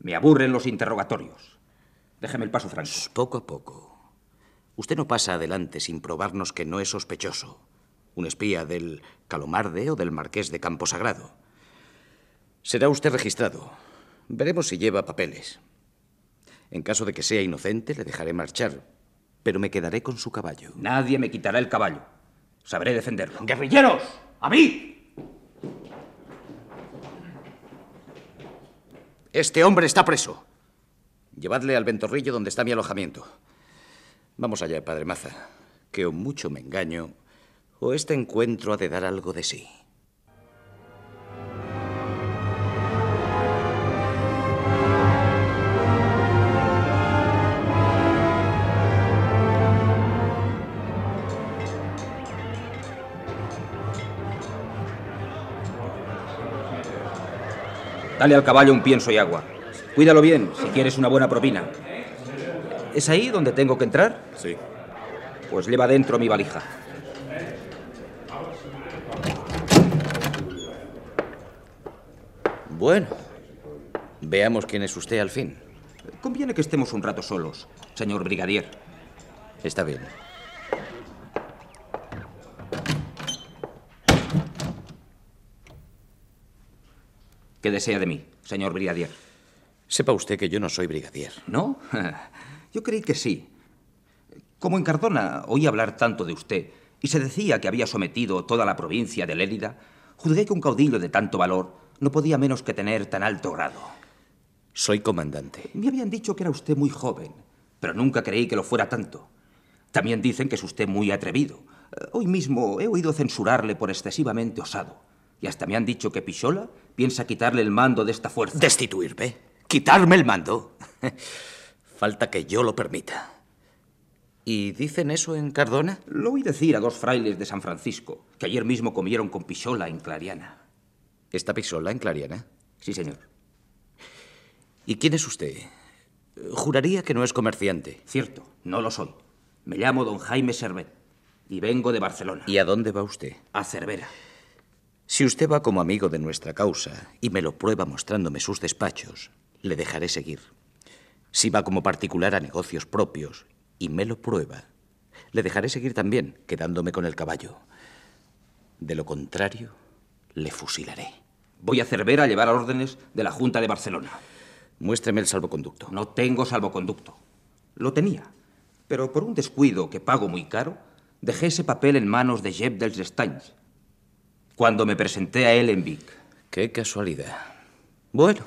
Me aburren los interrogatorios. Déjeme el paso, Franco. Poco a poco. Usted no pasa adelante sin probarnos que no es sospechoso. Un espía del Calomarde o del Marqués de Camposagrado. Será usted registrado. Veremos si lleva papeles. En caso de que sea inocente, le dejaré marchar. Pero me quedaré con su caballo. Nadie me quitará el caballo. Sabré defenderlo. ¡Guerrilleros! ¡A mí! Este hombre está preso. Llevadle al ventorrillo donde está mi alojamiento. Vamos allá, padre Maza, que o mucho me engaño, o este encuentro ha de dar algo de sí. Dale al caballo un pienso y agua. Cuídalo bien, si quieres una buena propina. ¿Es ahí donde tengo que entrar? Sí. Pues lleva dentro mi valija. Bueno, veamos quién es usted al fin. Conviene que estemos un rato solos, señor brigadier. Está bien. ¿Qué desea de mí, señor brigadier? Sepa usted que yo no soy brigadier. ¿No? Yo creí que sí. Como en Cardona oí hablar tanto de usted y se decía que había sometido toda la provincia de Lérida, juzgué que un caudillo de tanto valor no podía menos que tener tan alto grado. Soy comandante. Me habían dicho que era usted muy joven, pero nunca creí que lo fuera tanto. También dicen que es usted muy atrevido. Hoy mismo he oído censurarle por excesivamente osado. Y hasta me han dicho que Pichola piensa quitarle el mando de esta fuerza. ¿Destituirme? ¿Quitarme el mando? Falta que yo lo permita. ¿Y dicen eso en Cardona? Lo oí decir a dos frailes de San Francisco, que ayer mismo comieron con Pichola en Clariana. ¿Está Pisola en Clariana? Sí, señor. ¿Y quién es usted? Juraría que no es comerciante. Cierto, no lo soy. Me llamo don Jaime Servet y vengo de Barcelona. ¿Y a dónde va usted? A Cervera. Si usted va como amigo de nuestra causa y me lo prueba mostrándome sus despachos, le dejaré seguir. Si va como particular a negocios propios y me lo prueba, le dejaré seguir también, quedándome con el caballo. De lo contrario, le fusilaré. Voy a Cervera a llevar órdenes de la Junta de Barcelona. Muéstreme el salvoconducto. No tengo salvoconducto. Lo tenía, pero por un descuido que pago muy caro, dejé ese papel en manos de Jeb dels Estanys, cuando me presenté a él en Vic. Qué casualidad. Bueno,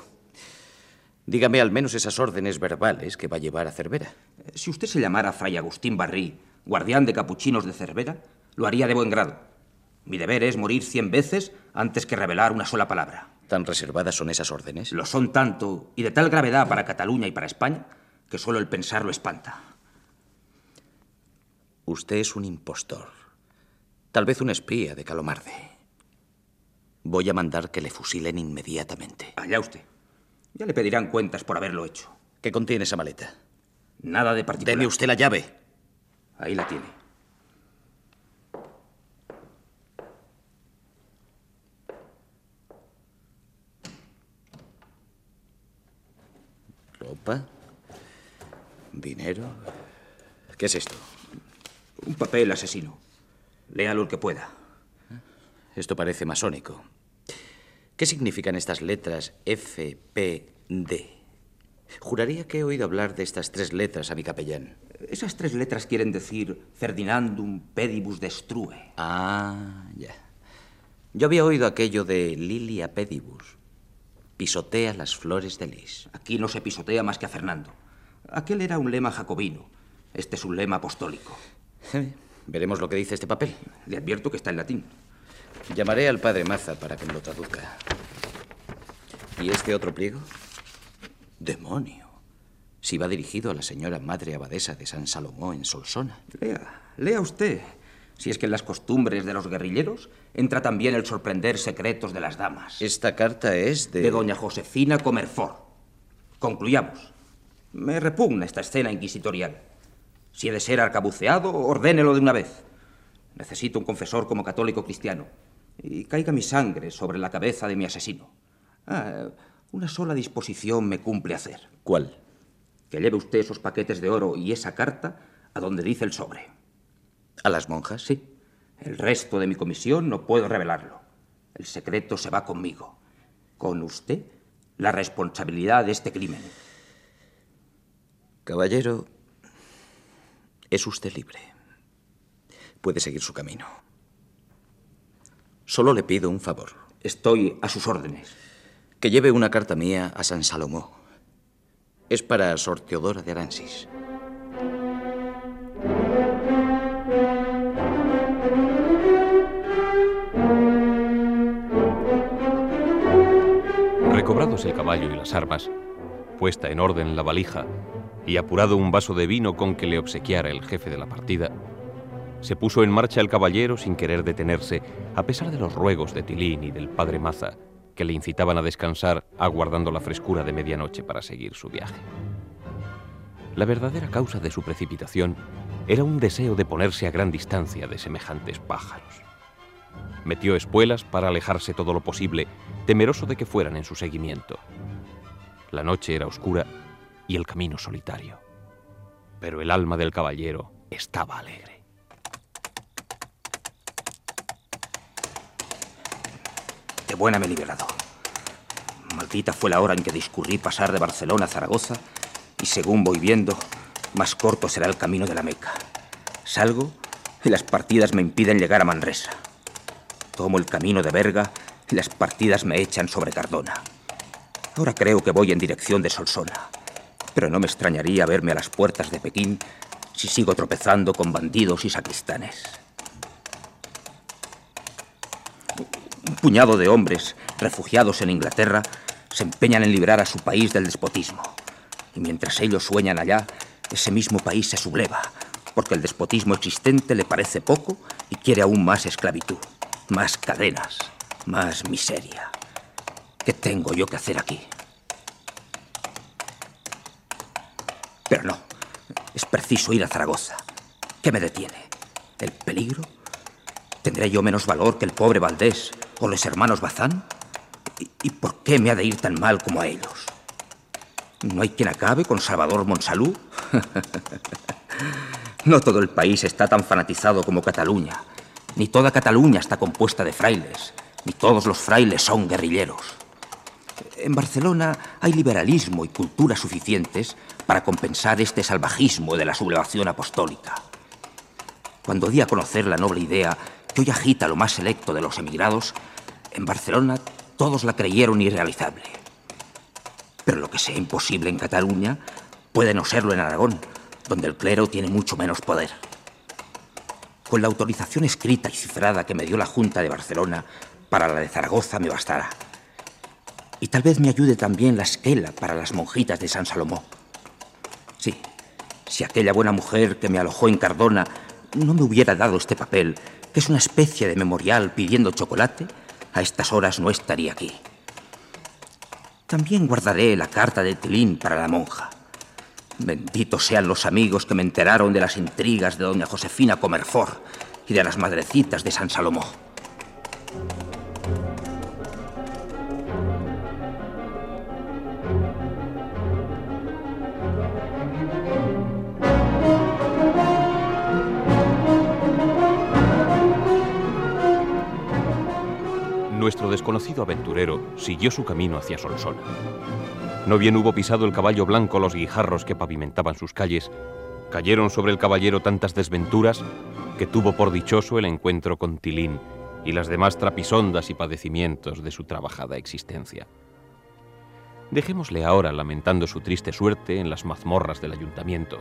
dígame al menos esas órdenes verbales que va a llevar a Cervera. Si usted se llamara Fray Agustín Barrí, guardián de capuchinos de Cervera, lo haría de buen grado. Mi deber es morir cien veces antes que revelar una sola palabra. ¿Tan reservadas son esas órdenes? Lo son tanto y de tal gravedad para Cataluña y para España que solo el pensarlo espanta. Usted es un impostor. Tal vez un espía de Calomarde. Voy a mandar que le fusilen inmediatamente. Allá usted. Ya le pedirán cuentas por haberlo hecho. ¿Qué contiene esa maleta? Nada de particular. Deme usted la llave. Ahí la tiene. Ropa. Dinero. ¿Qué es esto? Un papel asesino. Léalo el que pueda. Esto parece masónico. ¿Qué significan estas letras F, P, D? Juraría que he oído hablar de estas tres letras a mi capellán. Esas tres letras quieren decir Ferdinandum pedibus destrue. Ah, ya. Yo había oído aquello de Lilia pedibus. Pisotea las flores de lis. Aquí no se pisotea más que a Fernando. Aquel era un lema jacobino. Este es un lema apostólico. Veremos lo que dice este papel. Le advierto que está en latín. Llamaré al padre Maza para que me lo traduzca. ¿Y este otro pliego? Demonio. Si va dirigido a la señora madre abadesa de San Salomón en Solsona. Lea, lea usted. Si es que en las costumbres de los guerrilleros entra también el sorprender secretos de las damas. Esta carta es de... De doña Josefina Comerfort. Concluyamos. Me repugna esta escena inquisitorial. Si he de ser arcabuceado, ordénelo de una vez. Necesito un confesor como católico cristiano. Y caiga mi sangre sobre la cabeza de mi asesino. Ah, una sola disposición me cumple hacer. ¿Cuál? Que lleve usted esos paquetes de oro y esa carta a donde dice el sobre. ¿A las monjas? Sí. El resto de mi comisión no puedo revelarlo. El secreto se va conmigo. Con usted, la responsabilidad de este crimen. Caballero, es usted libre puede seguir su camino. Solo le pido un favor. Estoy a sus órdenes. Que lleve una carta mía a San Salomó. Es para Sor Teodora de Aransis. Recobrados el caballo y las armas, puesta en orden la valija y apurado un vaso de vino con que le obsequiara el jefe de la partida, se puso en marcha el caballero sin querer detenerse, a pesar de los ruegos de Tilín y del padre Maza, que le incitaban a descansar aguardando la frescura de medianoche para seguir su viaje. La verdadera causa de su precipitación era un deseo de ponerse a gran distancia de semejantes pájaros. Metió espuelas para alejarse todo lo posible, temeroso de que fueran en su seguimiento. La noche era oscura y el camino solitario, pero el alma del caballero estaba alegre. Buena me he liberado. Maldita fue la hora en que discurrí pasar de Barcelona a Zaragoza y según voy viendo, más corto será el camino de la Meca. Salgo y las partidas me impiden llegar a Manresa. Tomo el camino de Berga y las partidas me echan sobre Cardona. Ahora creo que voy en dirección de Solsona, pero no me extrañaría verme a las puertas de Pekín si sigo tropezando con bandidos y sacristanes. Un puñado de hombres refugiados en Inglaterra se empeñan en liberar a su país del despotismo. Y mientras ellos sueñan allá, ese mismo país se subleva, porque el despotismo existente le parece poco y quiere aún más esclavitud, más cadenas, más miseria. ¿Qué tengo yo que hacer aquí? Pero no, es preciso ir a Zaragoza. ¿Qué me detiene? ¿El peligro? ¿Tendré yo menos valor que el pobre Valdés o los hermanos Bazán? ¿Y, por qué me ha de ir tan mal como a ellos? ¿No hay quien acabe con Salvador Monsalú? no todo el país está tan fanatizado como Cataluña. Ni toda Cataluña está compuesta de frailes. Ni todos los frailes son guerrilleros. En Barcelona hay liberalismo y cultura suficientes para compensar este salvajismo de la sublevación apostólica. Cuando di a conocer la noble idea que hoy agita lo más selecto de los emigrados, en Barcelona todos la creyeron irrealizable. Pero lo que sea imposible en Cataluña puede no serlo en Aragón, donde el clero tiene mucho menos poder. Con la autorización escrita y cifrada que me dio la Junta de Barcelona, para la de Zaragoza me bastará. Y tal vez me ayude también la esquela para las monjitas de San Salomón. Sí, si aquella buena mujer que me alojó en Cardona no me hubiera dado este papel, que es una especie de memorial pidiendo chocolate, a estas horas no estaría aquí. También guardaré la carta de Tilín para la monja. Benditos sean los amigos que me enteraron de las intrigas de doña Josefina Comerfort y de las madrecitas de San Salomón. Desconocido aventurero siguió su camino hacia Solsona. No bien hubo pisado el caballo blanco los guijarros que pavimentaban sus calles, cayeron sobre el caballero tantas desventuras que tuvo por dichoso el encuentro con Tilín y las demás trapisondas y padecimientos de su trabajada existencia. Dejémosle ahora lamentando su triste suerte en las mazmorras del ayuntamiento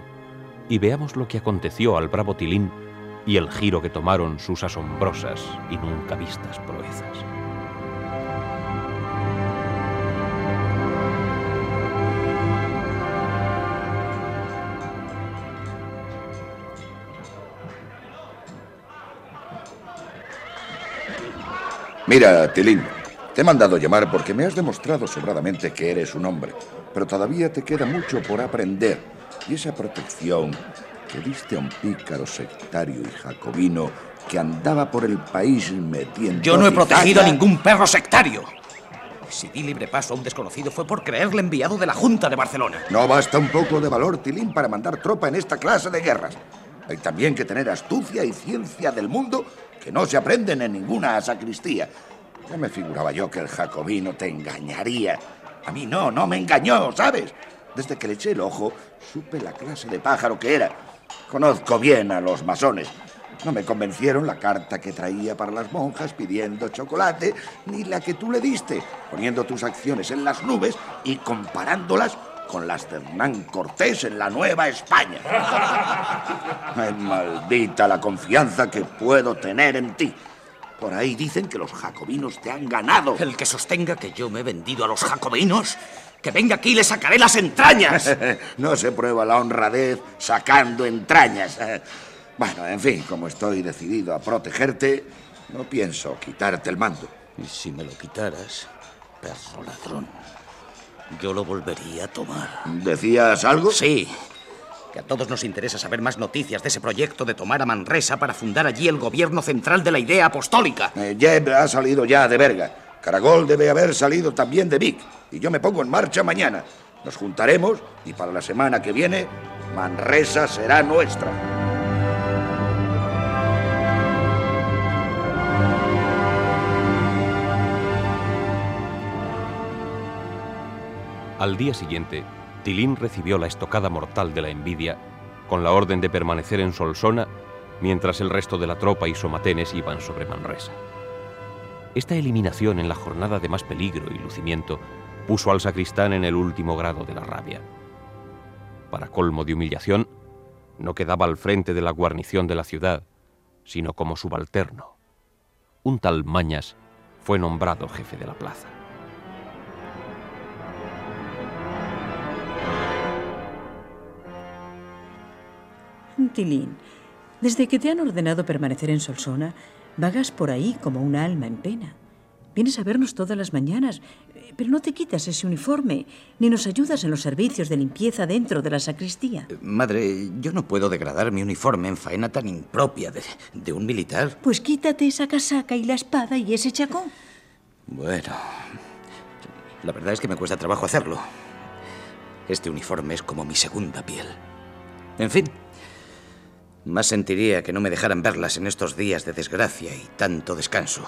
y veamos lo que aconteció al bravo Tilín y el giro que tomaron sus asombrosas y nunca vistas proezas. Mira, Tilín, te he mandado llamar porque me has demostrado sobradamente que eres un hombre, pero todavía te queda mucho por aprender. Y esa protección que diste a un pícaro sectario y jacobino que andaba por el país metiendo... Yo no he protegido a ningún perro sectario. Si di libre paso a un desconocido fue por creerle enviado de la Junta de Barcelona. No basta un poco de valor, Tilín, para mandar tropa en esta clase de guerras. Hay también que tener astucia y ciencia del mundo que no se aprenden en ninguna sacristía. Ya me figuraba yo que el jacobino te engañaría. A mí no, no me engañó, ¿sabes? Desde que le eché el ojo, supe la clase de pájaro que era. Conozco bien a los masones. No me convencieron la carta que traía para las monjas pidiendo chocolate, ni la que tú le diste, poniendo tus acciones en las nubes y comparándolas con las de Hernán Cortés en la Nueva España. Ay, maldita la confianza que puedo tener en ti. Por ahí dicen que los jacobinos te han ganado. El que sostenga que yo me he vendido a los jacobinos, que venga aquí y le sacaré las entrañas. no se prueba la honradez sacando entrañas. Bueno, en fin, como estoy decidido a protegerte, no pienso quitarte el mando. Y si me lo quitaras, perro ladrón, yo lo volvería a tomar. ¿Decías algo? Sí. Que a todos nos interesa saber más noticias de ese proyecto de tomar a Manresa para fundar allí el gobierno central de la idea apostólica. Eh, Jeb ha salido ya de Berga. Caragol debe haber salido también de Vic. Y yo me pongo en marcha mañana. Nos juntaremos y para la semana que viene, Manresa será nuestra. Al día siguiente, Tilín recibió la estocada mortal de la envidia con la orden de permanecer en Solsona mientras el resto de la tropa y somatenes iban sobre Manresa. Esta eliminación en la jornada de más peligro y lucimiento puso al sacristán en el último grado de la rabia. Para colmo de humillación, no quedaba al frente de la guarnición de la ciudad, sino como subalterno. Un tal Mañas fue nombrado jefe de la plaza. Tilín, desde que te han ordenado permanecer en Solsona, vagas por ahí como una alma en pena. Vienes a vernos todas las mañanas, eh, pero no te quitas ese uniforme, ni nos ayudas en los servicios de limpieza dentro de la sacristía. Madre, yo no puedo degradar mi uniforme en faena tan impropia de, de un militar. Pues quítate esa casaca y la espada y ese chacón. Bueno, la verdad es que me cuesta trabajo hacerlo. Este uniforme es como mi segunda piel. En fin, más sentiría que no me dejaran verlas en estos días de desgracia y tanto descanso.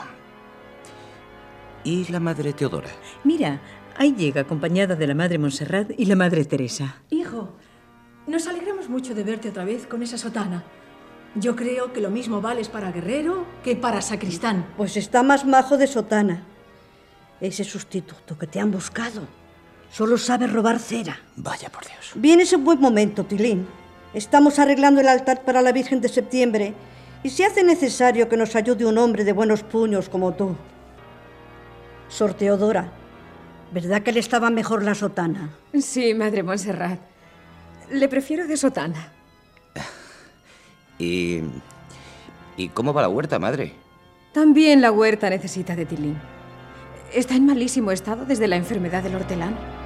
¿Y la madre Teodora? Mira, ahí llega acompañada de la madre Montserrat y la madre Teresa. Hijo, nos alegramos mucho de verte otra vez con esa sotana. Yo creo que lo mismo vales para guerrero que para sacristán. Pues está más majo de sotana. Ese sustituto que te han buscado solo sabe robar cera. Vaya por Dios. Vienes en buen momento, Tilín. Estamos arreglando el altar para la Virgen de septiembre y se hace necesario que nos ayude un hombre de buenos puños como tú. Sor Teodora, ¿verdad que le estaba mejor la sotana? Sí, madre Montserrat. Le prefiero de sotana. ¿Y. ¿Y cómo va la huerta, madre? También la huerta necesita de Tilín. Está en malísimo estado desde la enfermedad del hortelano.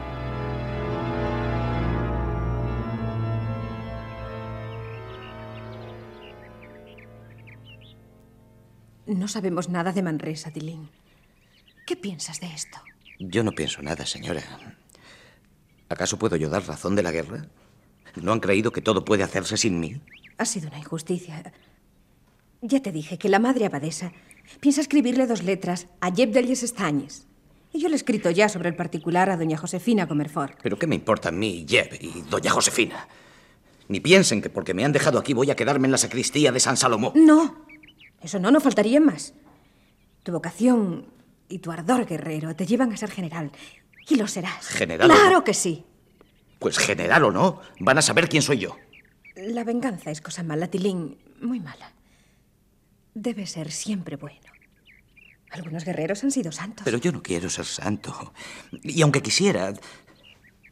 No sabemos nada de Manresa, Tilín. ¿Qué piensas de esto? Yo no pienso nada, señora. ¿Acaso puedo yo dar razón de la guerra? ¿No han creído que todo puede hacerse sin mí? Ha sido una injusticia. Ya te dije que la madre abadesa piensa escribirle dos letras a Jeb de Estañes. Y yo le he escrito ya sobre el particular a doña Josefina Comerfort. ¿Pero qué me importa a mí, Jeb y doña Josefina? Ni piensen que porque me han dejado aquí voy a quedarme en la sacristía de San Salomón. No, eso no, no faltaría más. Tu vocación y tu ardor guerrero te llevan a ser general. Y lo serás. ¿General? Claro que sí. Pues general o no, van a saber quién soy yo. La venganza es cosa mala, Tilín. Muy mala. Debe ser siempre bueno. Algunos guerreros han sido santos. Pero yo no quiero ser santo. Y aunque quisiera,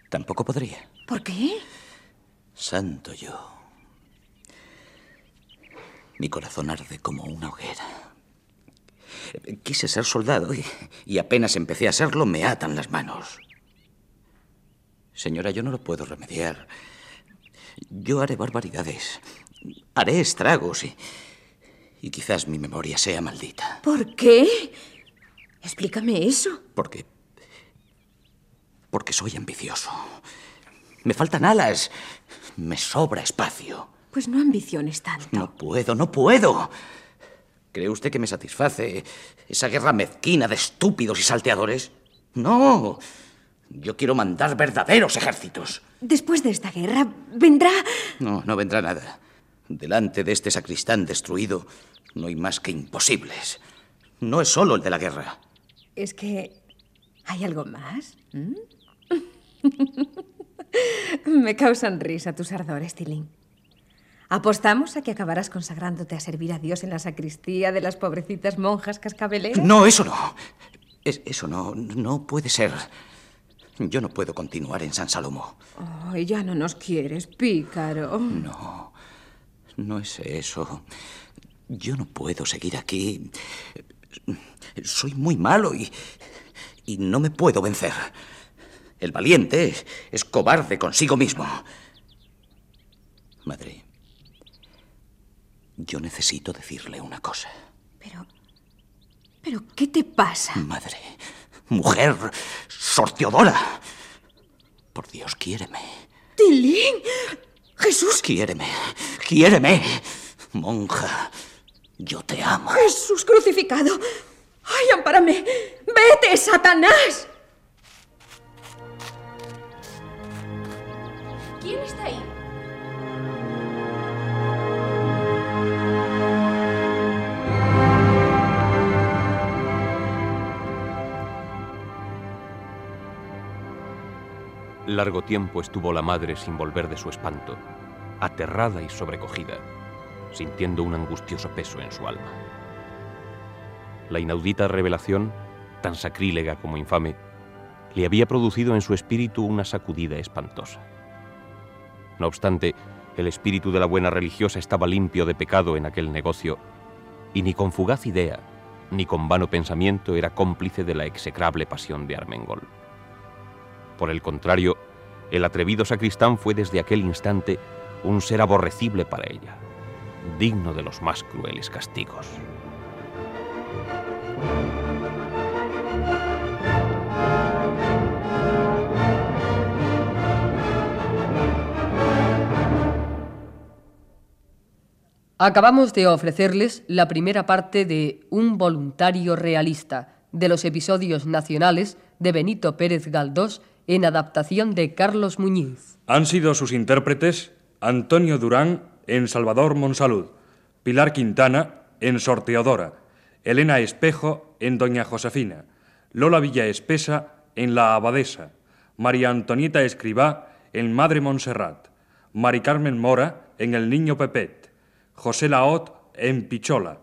tampoco podría. ¿Por qué? Santo yo. Mi corazón arde como una hoguera. Quise ser soldado y, y, apenas empecé a serlo me atan las manos. Señora, yo no lo puedo remediar. Yo haré barbaridades. Haré estragos y, y quizás mi memoria sea maldita. ¿Por qué? Explícame eso. Porque... Porque soy ambicioso. Me faltan alas. Me sobra espacio. Pues no ambiciones tanto. No puedo, no puedo. ¿Cree usted que me satisface esa guerra mezquina de estúpidos y salteadores? No. Yo quiero mandar verdaderos ejércitos. Después de esta guerra, vendrá... No, no vendrá nada. Delante de este sacristán destruido, no hay más que imposibles. No es solo el de la guerra. Es que... ¿Hay algo más? ¿Mm? Me causan risa tus ardores, Tilín. ¿Apostamos a que acabarás consagrándote a servir a Dios en la sacristía de las pobrecitas monjas cascabeleras? No, eso no. Es- eso no, no puede ser. Yo no puedo continuar en San Salomo. Ay, ya no nos quieres, pícaro. No, no es eso. Yo no puedo seguir aquí. Soy muy malo y, y no me puedo vencer. El valiente es cobarde consigo mismo. Madre, yo necesito decirle una cosa. Pero... ¿Pero qué te pasa? Madre, mujer, sorteadora. Por Dios, quiéreme. ¡Tilín! ¡Jesús! Quiéreme, quiéreme. Monja, yo te amo. ¡Jesús crucificado! ¡Ay, ampárame! ¡Vete, Satanás! ¿Quién está ahí? Largo tiempo estuvo la madre sin volver de su espanto, aterrada y sobrecogida, sintiendo un angustioso peso en su alma. La inaudita revelación, tan sacrílega como infame, le había producido en su espíritu una sacudida espantosa. No obstante, el espíritu de la buena religiosa estaba limpio de pecado en aquel negocio, y ni con fugaz idea, ni con vano pensamiento era cómplice de la execrable pasión de Armengol. Por el contrario, el atrevido sacristán fue desde aquel instante un ser aborrecible para ella, digno de los más crueles castigos. Acabamos de ofrecerles la primera parte de Un voluntario realista, de los episodios nacionales de Benito Pérez Galdós en adaptación de Carlos Muñiz. Han sido sus intérpretes Antonio Durán en Salvador Monsalud, Pilar Quintana en Sorteadora, Elena Espejo en Doña Josefina, Lola Villa Espesa en La Abadesa, María Antonieta Escribá en Madre Montserrat, Mari Carmen Mora en El Niño Pepet, José Laot en Pichola,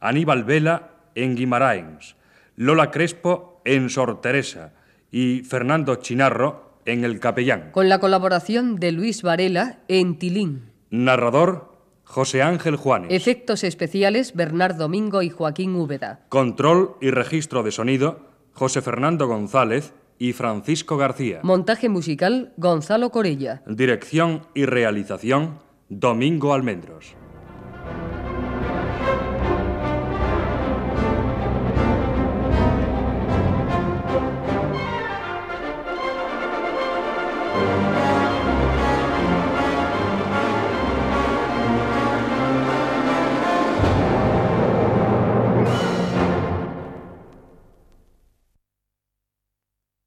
Aníbal Vela en Guimaraens, Lola Crespo en Sor Teresa y Fernando Chinarro en El Capellán. Con la colaboración de Luis Varela en Tilín. Narrador José Ángel Juanes. Efectos especiales Bernard Domingo y Joaquín Úbeda. Control y registro de sonido José Fernando González y Francisco García. Montaje musical Gonzalo Corella. Dirección y realización Domingo Almendros.